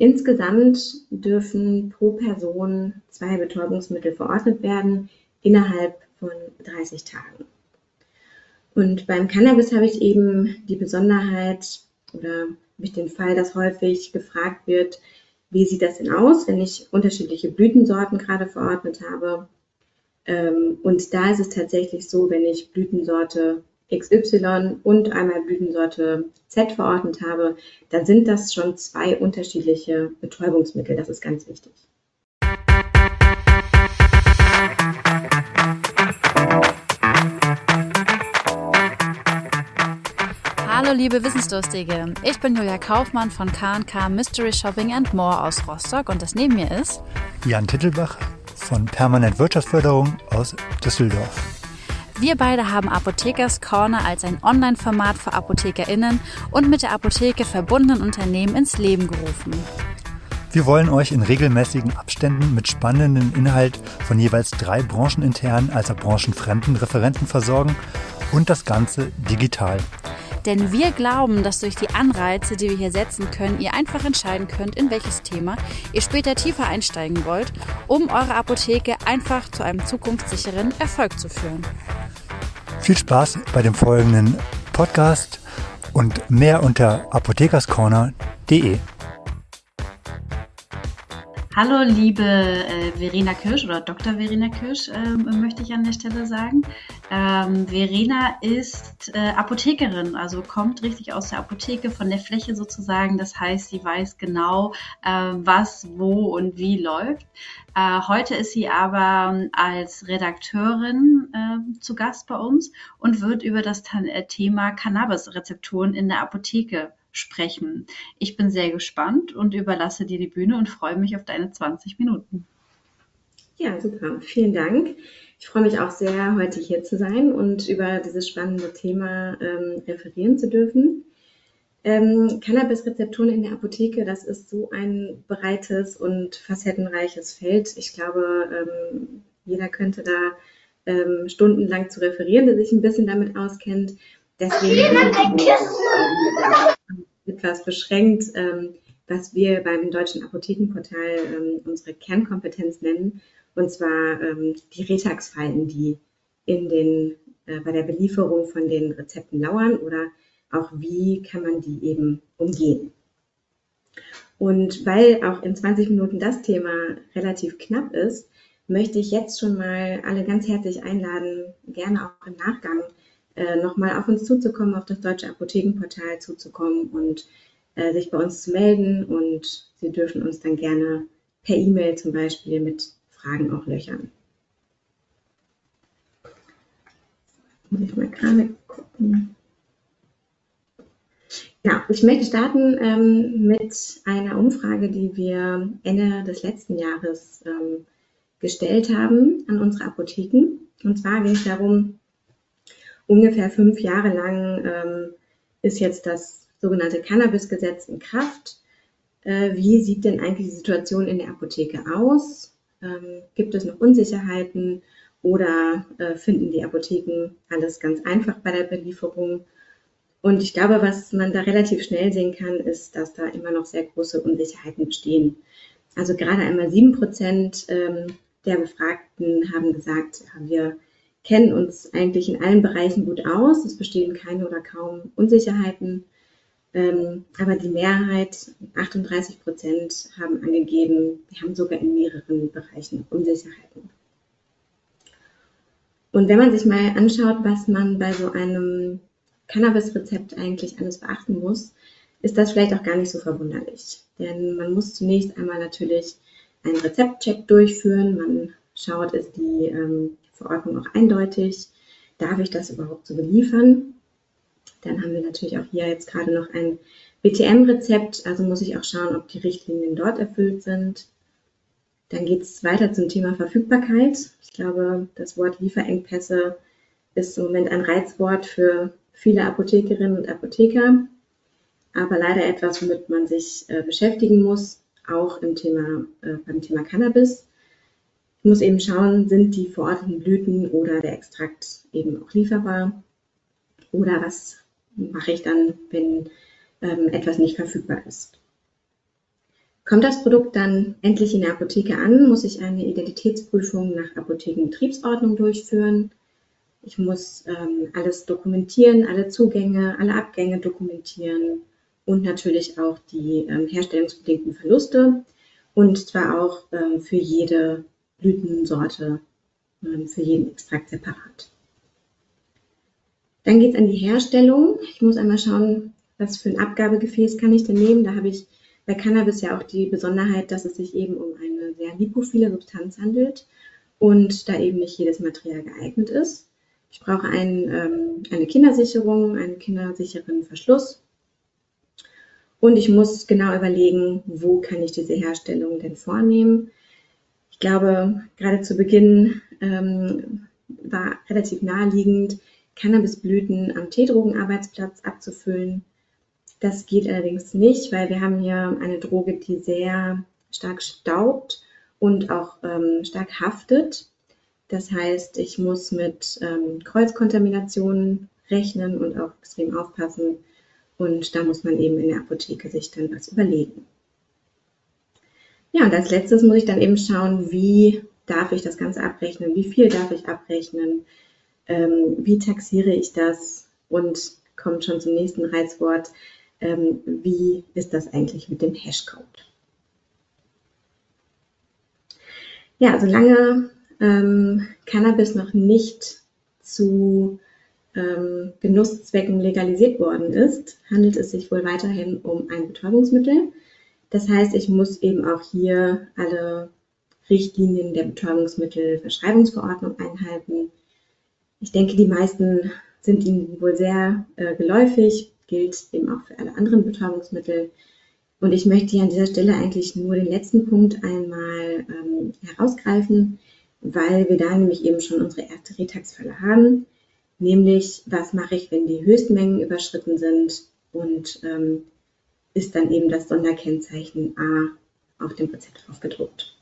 insgesamt dürfen pro Person zwei Betäubungsmittel verordnet werden innerhalb von 30 Tagen. Und beim Cannabis habe ich eben die Besonderheit oder habe ich den Fall, dass häufig gefragt wird, wie sieht das denn aus, wenn ich unterschiedliche Blütensorten gerade verordnet habe. Ähm, und da ist es tatsächlich so, wenn ich Blütensorte XY und einmal Blütensorte Z verordnet habe, dann sind das schon zwei unterschiedliche Betäubungsmittel. Das ist ganz wichtig. Hallo liebe Wissensdurstige, ich bin Julia Kaufmann von K&K Mystery Shopping and More aus Rostock und das neben mir ist Jan Tittelbach von Permanent Wirtschaftsförderung aus Düsseldorf. Wir beide haben Apothekers Corner als ein Online-Format für ApothekerInnen und mit der Apotheke verbundenen Unternehmen ins Leben gerufen. Wir wollen euch in regelmäßigen Abständen mit spannenden Inhalt von jeweils drei brancheninternen als auch branchenfremden Referenten versorgen und das Ganze digital. Denn wir glauben, dass durch die Anreize, die wir hier setzen können, ihr einfach entscheiden könnt, in welches Thema ihr später tiefer einsteigen wollt, um eure Apotheke einfach zu einem zukunftssicheren Erfolg zu führen. Viel Spaß bei dem folgenden Podcast und mehr unter apothekerscorner.de. Hallo, liebe äh, Verena Kirsch oder Dr. Verena Kirsch, äh, möchte ich an der Stelle sagen. Ähm, Verena ist äh, Apothekerin, also kommt richtig aus der Apotheke, von der Fläche sozusagen. Das heißt, sie weiß genau, äh, was, wo und wie läuft. Äh, heute ist sie aber als Redakteurin äh, zu Gast bei uns und wird über das Thema Cannabis-Rezepturen in der Apotheke sprechen. Ich bin sehr gespannt und überlasse dir die Bühne und freue mich auf deine 20 Minuten. Ja, super. Vielen Dank. Ich freue mich auch sehr, heute hier zu sein und über dieses spannende Thema ähm, referieren zu dürfen. Ähm, Cannabis-Rezepturen in der Apotheke, das ist so ein breites und facettenreiches Feld. Ich glaube, ähm, jeder könnte da ähm, stundenlang zu referieren, der sich ein bisschen damit auskennt. Deswegen etwas beschränkt, ähm, was wir beim Deutschen Apothekenportal ähm, unsere Kernkompetenz nennen, und zwar ähm, die Retax-Fallen, die in den, äh, bei der Belieferung von den Rezepten lauern oder auch wie kann man die eben umgehen. Und weil auch in 20 Minuten das Thema relativ knapp ist, möchte ich jetzt schon mal alle ganz herzlich einladen, gerne auch im Nachgang äh, nochmal auf uns zuzukommen, auf das deutsche Apothekenportal zuzukommen und äh, sich bei uns zu melden. Und Sie dürfen uns dann gerne per E-Mail zum Beispiel mit Fragen auch löchern. Muss ich mal gerade gucken. Ja, ich möchte starten ähm, mit einer Umfrage, die wir Ende des letzten Jahres ähm, gestellt haben an unsere Apotheken. Und zwar ging es darum, ungefähr fünf Jahre lang ähm, ist jetzt das sogenannte Cannabis-Gesetz in Kraft. Äh, wie sieht denn eigentlich die Situation in der Apotheke aus? Ähm, gibt es noch Unsicherheiten oder äh, finden die Apotheken alles ganz einfach bei der Belieferung? Und ich glaube, was man da relativ schnell sehen kann, ist, dass da immer noch sehr große Unsicherheiten bestehen. Also gerade einmal sieben Prozent ähm, der Befragten haben gesagt, wir kennen uns eigentlich in allen Bereichen gut aus. Es bestehen keine oder kaum Unsicherheiten. Ähm, aber die Mehrheit, 38 Prozent, haben angegeben, wir haben sogar in mehreren Bereichen Unsicherheiten. Und wenn man sich mal anschaut, was man bei so einem Cannabis-Rezept eigentlich alles beachten muss, ist das vielleicht auch gar nicht so verwunderlich. Denn man muss zunächst einmal natürlich einen Rezeptcheck durchführen. Man schaut, ist die ähm, Verordnung auch eindeutig? Darf ich das überhaupt so beliefern? Dann haben wir natürlich auch hier jetzt gerade noch ein BTM-Rezept, also muss ich auch schauen, ob die Richtlinien dort erfüllt sind. Dann geht es weiter zum Thema Verfügbarkeit. Ich glaube, das Wort Lieferengpässe ist im Moment ein Reizwort für viele Apothekerinnen und Apotheker, aber leider etwas, womit man sich äh, beschäftigen muss, auch im Thema, äh, beim Thema Cannabis. Ich muss eben schauen, sind die verordneten Blüten oder der Extrakt eben auch lieferbar oder was mache ich dann, wenn ähm, etwas nicht verfügbar ist. Kommt das Produkt dann endlich in der Apotheke an, muss ich eine Identitätsprüfung nach Apothekenbetriebsordnung durchführen. Ich muss ähm, alles dokumentieren, alle Zugänge, alle Abgänge dokumentieren und natürlich auch die ähm, herstellungsbedingten Verluste und zwar auch ähm, für jede Blütensorte, ähm, für jeden Extrakt separat. Dann geht es an die Herstellung. Ich muss einmal schauen, was für ein Abgabegefäß kann ich denn nehmen. Da habe ich bei Cannabis ja auch die Besonderheit, dass es sich eben um eine sehr lipophile Substanz handelt und da eben nicht jedes Material geeignet ist. Ich brauche ein, ähm, eine Kindersicherung, einen kindersicheren Verschluss. Und ich muss genau überlegen, wo kann ich diese Herstellung denn vornehmen. Ich glaube, gerade zu Beginn ähm, war relativ naheliegend, Cannabisblüten am Teedrogenarbeitsplatz abzufüllen. Das geht allerdings nicht, weil wir haben hier eine Droge, die sehr stark staubt und auch ähm, stark haftet. Das heißt, ich muss mit ähm, Kreuzkontaminationen rechnen und auch extrem aufpassen. Und da muss man eben in der Apotheke sich dann was überlegen. Ja, und als letztes muss ich dann eben schauen, wie darf ich das Ganze abrechnen, wie viel darf ich abrechnen, ähm, wie taxiere ich das und kommt schon zum nächsten Reizwort, ähm, wie ist das eigentlich mit dem Hashcode. Ja, solange ähm, Cannabis noch nicht zu ähm, Genusszwecken legalisiert worden ist, handelt es sich wohl weiterhin um ein Betäubungsmittel. Das heißt, ich muss eben auch hier alle Richtlinien der Betäubungsmittelverschreibungsverordnung einhalten. Ich denke, die meisten sind Ihnen wohl sehr äh, geläufig, gilt eben auch für alle anderen Betäubungsmittel. Und ich möchte hier an dieser Stelle eigentlich nur den letzten Punkt einmal ähm, herausgreifen, weil wir da nämlich eben schon unsere erste Retax-Fälle haben, nämlich was mache ich, wenn die Höchstmengen überschritten sind und ähm, ist dann eben das Sonderkennzeichen A auf dem Rezept aufgedruckt.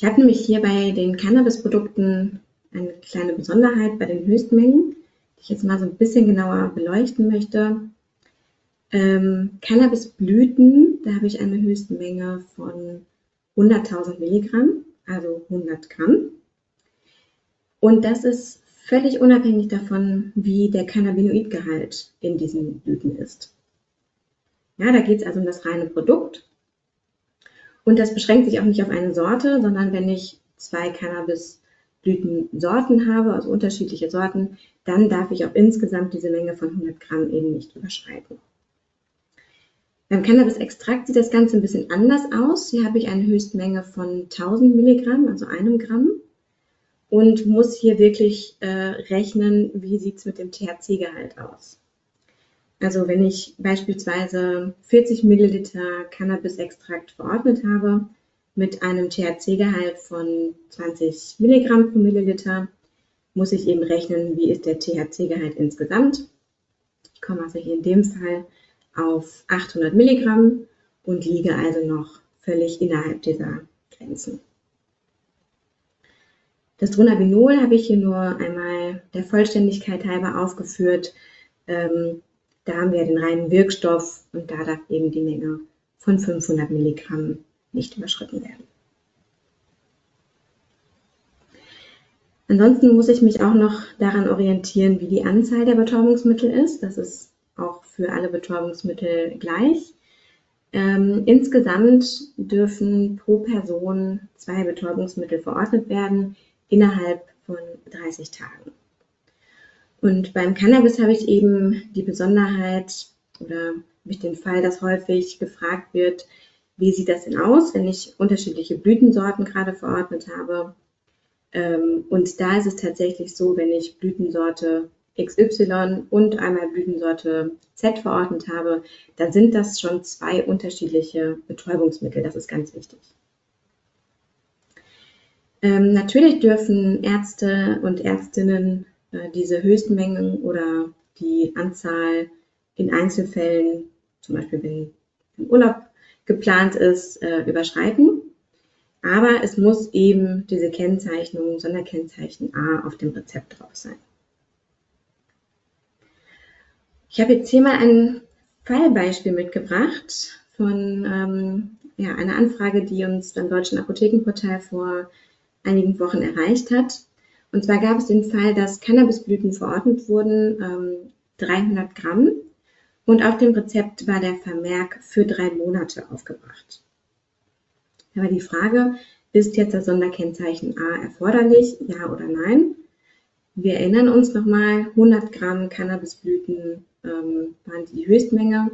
Ich habe nämlich hier bei den Cannabis-Produkten eine kleine Besonderheit bei den Höchstmengen, die ich jetzt mal so ein bisschen genauer beleuchten möchte. Ähm, Cannabisblüten, da habe ich eine Höchstmenge von 100.000 Milligramm, also 100 Gramm. Und das ist völlig unabhängig davon, wie der Cannabinoidgehalt in diesen Blüten ist. Ja, da geht es also um das reine Produkt. Und das beschränkt sich auch nicht auf eine Sorte, sondern wenn ich zwei Cannabisblütensorten habe, also unterschiedliche Sorten, dann darf ich auch insgesamt diese Menge von 100 Gramm eben nicht überschreiten. Beim Cannabis-Extrakt sieht das Ganze ein bisschen anders aus. Hier habe ich eine Höchstmenge von 1000 Milligramm, also einem Gramm. Und muss hier wirklich äh, rechnen, wie sieht es mit dem THC-Gehalt aus. Also wenn ich beispielsweise 40 Milliliter Cannabis-Extrakt verordnet habe mit einem THC-Gehalt von 20 Milligramm pro Milliliter, muss ich eben rechnen, wie ist der THC-Gehalt insgesamt. Ich komme also hier in dem Fall auf 800 Milligramm und liege also noch völlig innerhalb dieser Grenzen. Das Dronabinol habe ich hier nur einmal der Vollständigkeit halber aufgeführt. Ähm, da haben wir den reinen Wirkstoff und da darf eben die Menge von 500 Milligramm nicht überschritten werden. Ansonsten muss ich mich auch noch daran orientieren, wie die Anzahl der Betäubungsmittel ist. Das ist auch für alle Betäubungsmittel gleich. Ähm, insgesamt dürfen pro Person zwei Betäubungsmittel verordnet werden innerhalb von 30 Tagen. Und beim Cannabis habe ich eben die Besonderheit oder habe ich den Fall, dass häufig gefragt wird, wie sieht das denn aus, wenn ich unterschiedliche Blütensorten gerade verordnet habe. Ähm, und da ist es tatsächlich so, wenn ich Blütensorte XY und einmal Blütensorte Z verordnet habe, dann sind das schon zwei unterschiedliche Betäubungsmittel. Das ist ganz wichtig. Ähm, natürlich dürfen Ärzte und Ärztinnen diese Höchstmengen oder die Anzahl in Einzelfällen, zum Beispiel wenn ein Urlaub geplant ist, äh, überschreiten. Aber es muss eben diese Kennzeichnung, Sonderkennzeichen A auf dem Rezept drauf sein. Ich habe jetzt hier mal einen Fallbeispiel mitgebracht von ähm, ja, einer Anfrage, die uns beim Deutschen Apothekenportal vor einigen Wochen erreicht hat. Und zwar gab es den Fall, dass Cannabisblüten verordnet wurden, ähm, 300 Gramm, und auf dem Rezept war der Vermerk für drei Monate aufgebracht. War die Frage, ist jetzt das Sonderkennzeichen A erforderlich, ja oder nein? Wir erinnern uns nochmal, 100 Gramm Cannabisblüten ähm, waren die Höchstmenge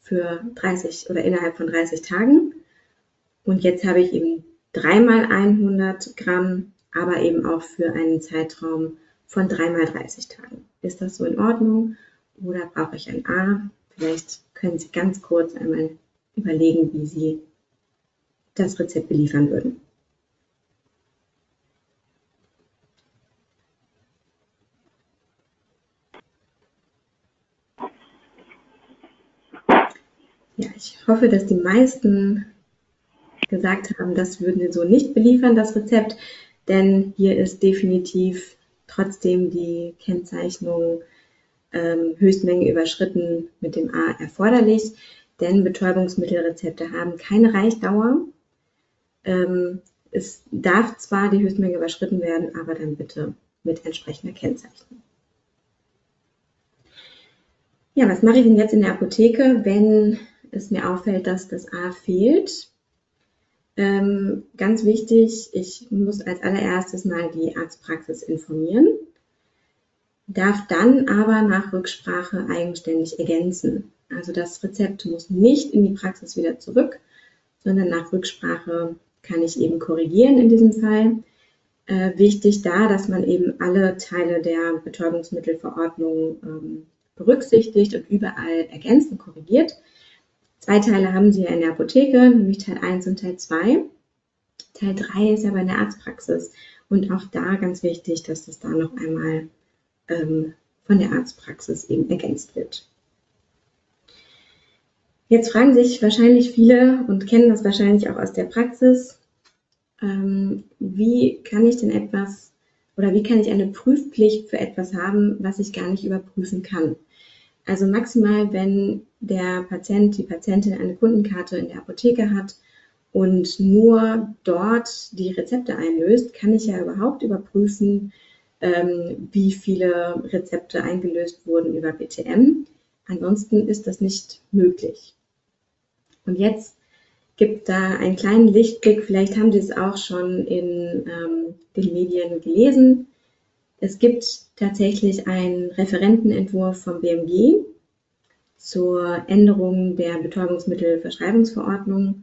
für 30 oder innerhalb von 30 Tagen. Und jetzt habe ich eben dreimal 100 Gramm, aber eben auch für einen Zeitraum von dreimal 30 Tagen. Ist das so in Ordnung oder brauche ich ein A? Vielleicht können Sie ganz kurz einmal überlegen, wie Sie das Rezept beliefern würden. Ja, ich hoffe, dass die meisten gesagt haben, das würden sie so nicht beliefern, das Rezept, denn hier ist definitiv trotzdem die Kennzeichnung ähm, Höchstmenge überschritten mit dem A erforderlich, denn Betäubungsmittelrezepte haben keine Reichdauer. Ähm, es darf zwar die Höchstmenge überschritten werden, aber dann bitte mit entsprechender Kennzeichnung. Ja, was mache ich denn jetzt in der Apotheke, wenn es mir auffällt, dass das A fehlt? Ähm, ganz wichtig, ich muss als allererstes mal die Arztpraxis informieren, darf dann aber nach Rücksprache eigenständig ergänzen. Also das Rezept muss nicht in die Praxis wieder zurück, sondern nach Rücksprache kann ich eben korrigieren in diesem Fall. Äh, wichtig da, dass man eben alle Teile der Betäubungsmittelverordnung ähm, berücksichtigt und überall ergänzt korrigiert. Zwei Teile haben Sie ja in der Apotheke, nämlich Teil 1 und Teil 2. Teil 3 ist aber in der Arztpraxis. Und auch da ganz wichtig, dass das da noch einmal ähm, von der Arztpraxis eben ergänzt wird. Jetzt fragen sich wahrscheinlich viele und kennen das wahrscheinlich auch aus der Praxis, ähm, wie kann ich denn etwas oder wie kann ich eine Prüfpflicht für etwas haben, was ich gar nicht überprüfen kann? Also maximal, wenn der Patient, die Patientin eine Kundenkarte in der Apotheke hat und nur dort die Rezepte einlöst, kann ich ja überhaupt überprüfen, ähm, wie viele Rezepte eingelöst wurden über BTM. Ansonsten ist das nicht möglich. Und jetzt gibt da einen kleinen Lichtblick. Vielleicht haben Sie es auch schon in ähm, den Medien gelesen. Es gibt tatsächlich einen Referentenentwurf vom BMG zur Änderung der Betäubungsmittelverschreibungsverordnung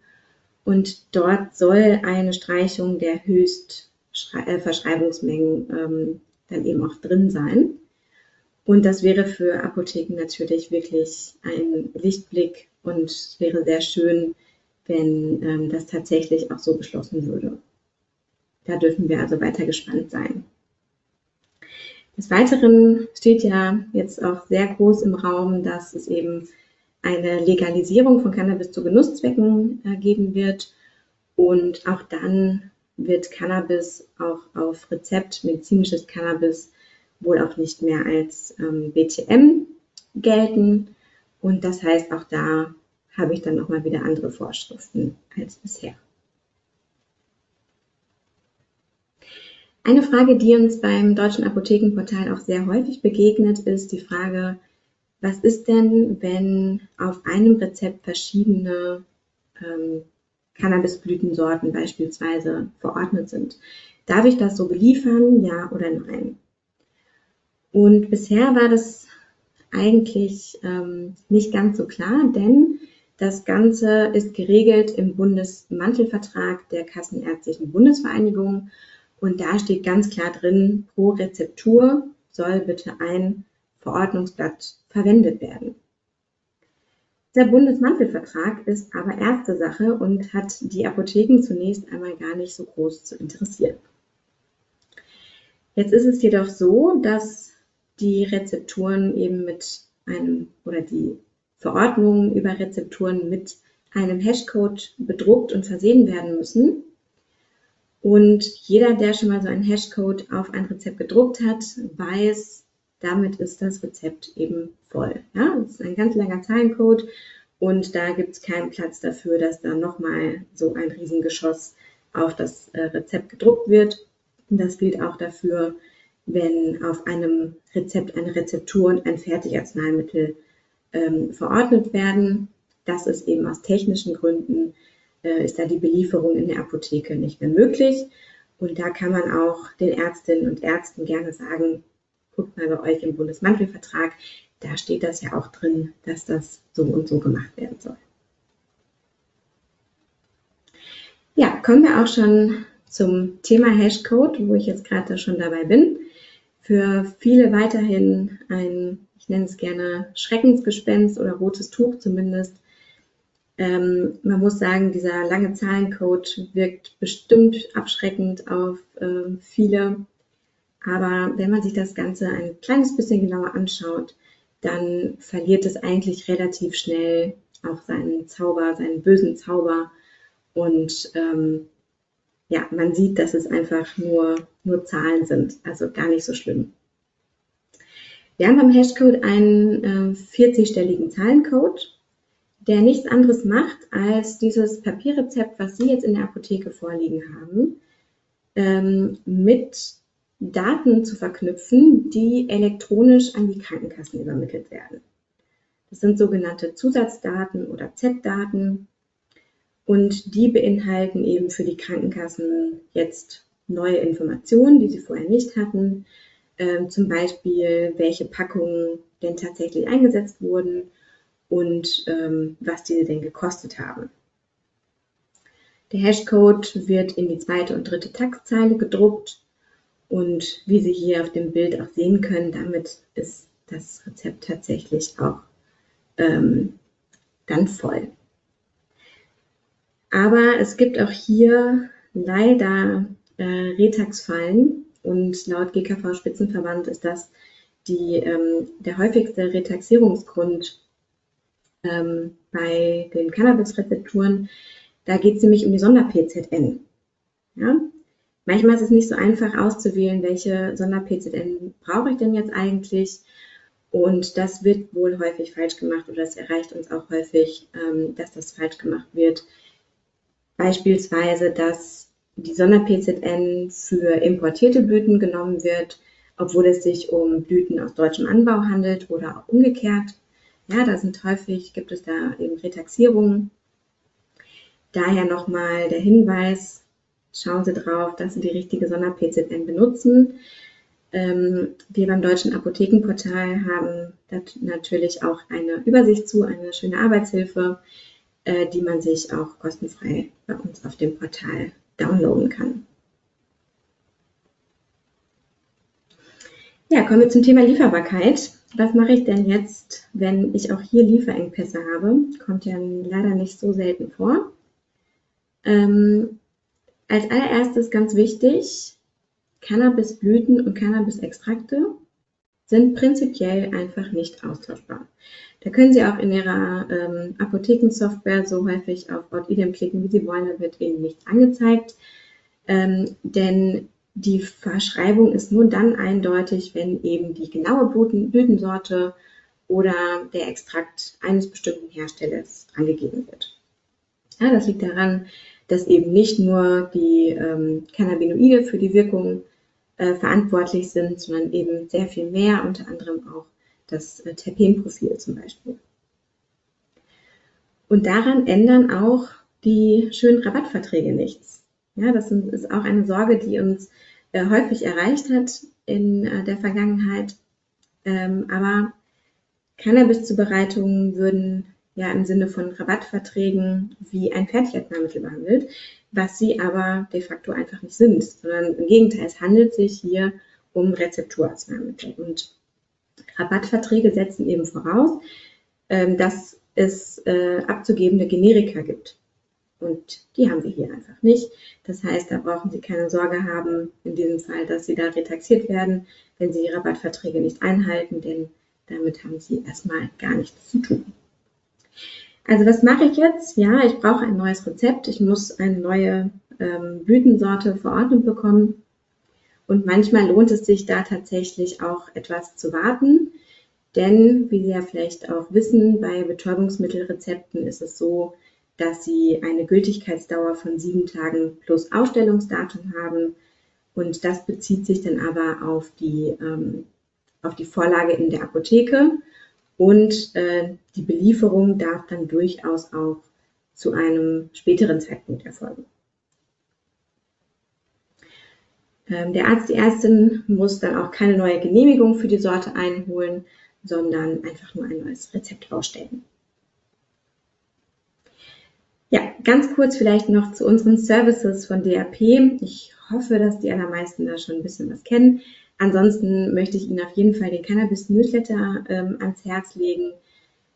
und dort soll eine Streichung der Höchstverschreibungsmengen ähm, dann eben auch drin sein. Und das wäre für Apotheken natürlich wirklich ein Lichtblick und es wäre sehr schön, wenn ähm, das tatsächlich auch so beschlossen würde. Da dürfen wir also weiter gespannt sein. Des Weiteren steht ja jetzt auch sehr groß im Raum, dass es eben eine Legalisierung von Cannabis zu Genusszwecken äh, geben wird. Und auch dann wird Cannabis auch auf Rezept, medizinisches Cannabis, wohl auch nicht mehr als ähm, BTM gelten. Und das heißt, auch da habe ich dann nochmal wieder andere Vorschriften als bisher. Eine Frage, die uns beim Deutschen Apothekenportal auch sehr häufig begegnet, ist die Frage, was ist denn, wenn auf einem Rezept verschiedene ähm, Cannabisblütensorten beispielsweise verordnet sind? Darf ich das so beliefern, ja oder nein? Und bisher war das eigentlich ähm, nicht ganz so klar, denn das Ganze ist geregelt im Bundesmantelvertrag der Kassenärztlichen Bundesvereinigung und da steht ganz klar drin, pro Rezeptur soll bitte ein Verordnungsblatt verwendet werden. Der Bundesmantelvertrag ist aber erste Sache und hat die Apotheken zunächst einmal gar nicht so groß zu interessieren. Jetzt ist es jedoch so, dass die Rezepturen eben mit einem oder die Verordnungen über Rezepturen mit einem Hashcode bedruckt und versehen werden müssen. Und jeder, der schon mal so einen Hashcode auf ein Rezept gedruckt hat, weiß, damit ist das Rezept eben voll. Ja, das ist ein ganz langer Zahlencode und da gibt es keinen Platz dafür, dass da nochmal so ein Riesengeschoss auf das äh, Rezept gedruckt wird. Das gilt auch dafür, wenn auf einem Rezept eine Rezeptur und ein Fertigarzneimittel ähm, verordnet werden. Das ist eben aus technischen Gründen, äh, ist da die Belieferung in der Apotheke nicht mehr möglich. Und da kann man auch den Ärztinnen und Ärzten gerne sagen, guckt mal bei euch im Bundesmantelvertrag, da steht das ja auch drin, dass das so und so gemacht werden soll. Ja, kommen wir auch schon zum Thema Hashcode, wo ich jetzt gerade schon dabei bin. Für viele weiterhin ein, ich nenne es gerne Schreckensgespenst oder rotes Tuch zumindest. Ähm, man muss sagen, dieser lange Zahlencode wirkt bestimmt abschreckend auf äh, viele. Aber wenn man sich das Ganze ein kleines bisschen genauer anschaut, dann verliert es eigentlich relativ schnell auch seinen Zauber, seinen bösen Zauber. Und ähm, ja, man sieht, dass es einfach nur, nur Zahlen sind, also gar nicht so schlimm. Wir haben beim Hashcode einen äh, 40-stelligen Zahlencode, der nichts anderes macht, als dieses Papierrezept, was Sie jetzt in der Apotheke vorliegen haben, ähm, mit Daten zu verknüpfen, die elektronisch an die Krankenkassen übermittelt werden. Das sind sogenannte Zusatzdaten oder Z-Daten und die beinhalten eben für die Krankenkassen jetzt neue Informationen, die sie vorher nicht hatten. Ähm, zum Beispiel, welche Packungen denn tatsächlich eingesetzt wurden und ähm, was diese denn gekostet haben. Der Hashcode wird in die zweite und dritte Textzeile gedruckt und wie Sie hier auf dem Bild auch sehen können, damit ist das Rezept tatsächlich auch ähm, dann voll. Aber es gibt auch hier leider äh, Retax-Fallen und laut GKV-Spitzenverband ist das die, ähm, der häufigste Retaxierungsgrund ähm, bei den Cannabis-Rezepturen. Da geht es nämlich um die Sonder-PZN. Ja? Manchmal ist es nicht so einfach auszuwählen, welche Sonder-PZN brauche ich denn jetzt eigentlich. Und das wird wohl häufig falsch gemacht oder es erreicht uns auch häufig, ähm, dass das falsch gemacht wird. Beispielsweise, dass die Sonder-PZN für importierte Blüten genommen wird, obwohl es sich um Blüten aus deutschem Anbau handelt oder auch umgekehrt. Ja, da sind häufig, gibt es da eben Retaxierungen. Daher nochmal der Hinweis, schauen Sie drauf, dass Sie die richtige Sonder-PZN benutzen. Ähm, wir beim Deutschen Apothekenportal haben natürlich auch eine Übersicht zu, eine schöne Arbeitshilfe, äh, die man sich auch kostenfrei bei uns auf dem Portal downloaden kann. Ja, kommen wir zum Thema Lieferbarkeit. Was mache ich denn jetzt, wenn ich auch hier Lieferengpässe habe? Kommt ja leider nicht so selten vor. Ähm, als allererstes ganz wichtig, Cannabisblüten und Cannabisextrakte sind prinzipiell einfach nicht austauschbar. Da können Sie auch in Ihrer ähm, Apothekensoftware so häufig auf Ort Idem klicken, wie Sie wollen, da wird Ihnen nichts angezeigt. Ähm, denn die Verschreibung ist nur dann eindeutig, wenn eben die genaue Blütensorte oder der Extrakt eines bestimmten Herstellers angegeben wird. Ja, das liegt daran, dass eben nicht nur die ähm, Cannabinoide für die Wirkung äh, verantwortlich sind, sondern eben sehr viel mehr, unter anderem auch das äh, Terpenprofil zum Beispiel. Und daran ändern auch die schönen Rabattverträge nichts. Ja, das ist auch eine Sorge, die uns häufig erreicht hat in äh, der Vergangenheit. Ähm, aber Cannabis-Zubereitungen würden ja im Sinne von Rabattverträgen wie ein Fertigarzneimittel behandelt, was sie aber de facto einfach nicht sind, sondern im Gegenteil, es handelt sich hier um Rezepturarzneimittel. Und Rabattverträge setzen eben voraus, ähm, dass es äh, abzugebende Generika gibt. Und die haben wir hier einfach nicht. Das heißt, da brauchen Sie keine Sorge haben, in diesem Fall, dass Sie da retaxiert werden, wenn Sie die Rabattverträge nicht einhalten, denn damit haben Sie erstmal gar nichts zu tun. Also was mache ich jetzt? Ja, ich brauche ein neues Rezept. Ich muss eine neue ähm, Blütensorte verordnet bekommen. Und manchmal lohnt es sich da tatsächlich auch etwas zu warten. Denn, wie Sie ja vielleicht auch wissen, bei Betäubungsmittelrezepten ist es so, dass sie eine Gültigkeitsdauer von sieben Tagen plus Ausstellungsdatum haben. Und das bezieht sich dann aber auf die, ähm, auf die Vorlage in der Apotheke. Und äh, die Belieferung darf dann durchaus auch zu einem späteren Zeitpunkt erfolgen. Ähm, der Arzt, die Ärztin muss dann auch keine neue Genehmigung für die Sorte einholen, sondern einfach nur ein neues Rezept ausstellen. Ja, ganz kurz vielleicht noch zu unseren Services von DAP. Ich hoffe, dass die allermeisten da schon ein bisschen was kennen. Ansonsten möchte ich Ihnen auf jeden Fall den Cannabis Newsletter ähm, ans Herz legen,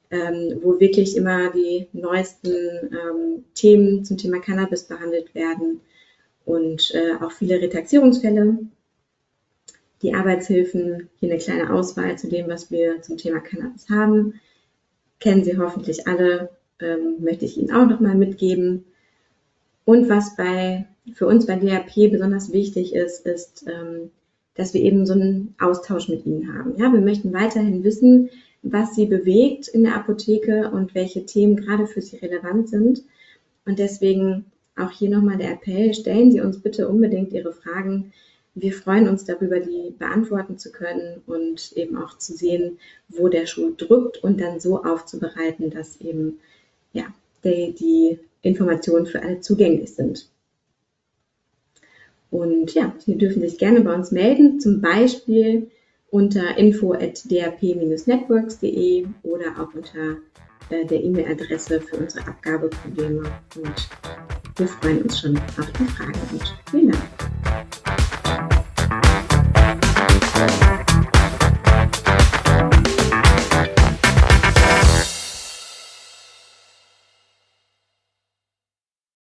ähm, wo wirklich immer die neuesten ähm, Themen zum Thema Cannabis behandelt werden und äh, auch viele Retaxierungsfälle. Die Arbeitshilfen, hier eine kleine Auswahl zu dem, was wir zum Thema Cannabis haben. Kennen Sie hoffentlich alle ähm, möchte ich Ihnen auch nochmal mitgeben. Und was bei, für uns bei DRP besonders wichtig ist, ist, ähm, dass wir eben so einen Austausch mit Ihnen haben. Ja, wir möchten weiterhin wissen, was Sie bewegt in der Apotheke und welche Themen gerade für Sie relevant sind. Und deswegen auch hier nochmal der Appell, stellen Sie uns bitte unbedingt Ihre Fragen. Wir freuen uns darüber, die beantworten zu können und eben auch zu sehen, wo der Schuh drückt und dann so aufzubereiten, dass eben ja, die, die Informationen für alle zugänglich sind. Und ja, Sie dürfen sich gerne bei uns melden, zum Beispiel unter info at drp-networks.de oder auch unter äh, der E-Mail-Adresse für unsere Abgabeprobleme. Und wir freuen uns schon auf die Fragen und vielen Dank.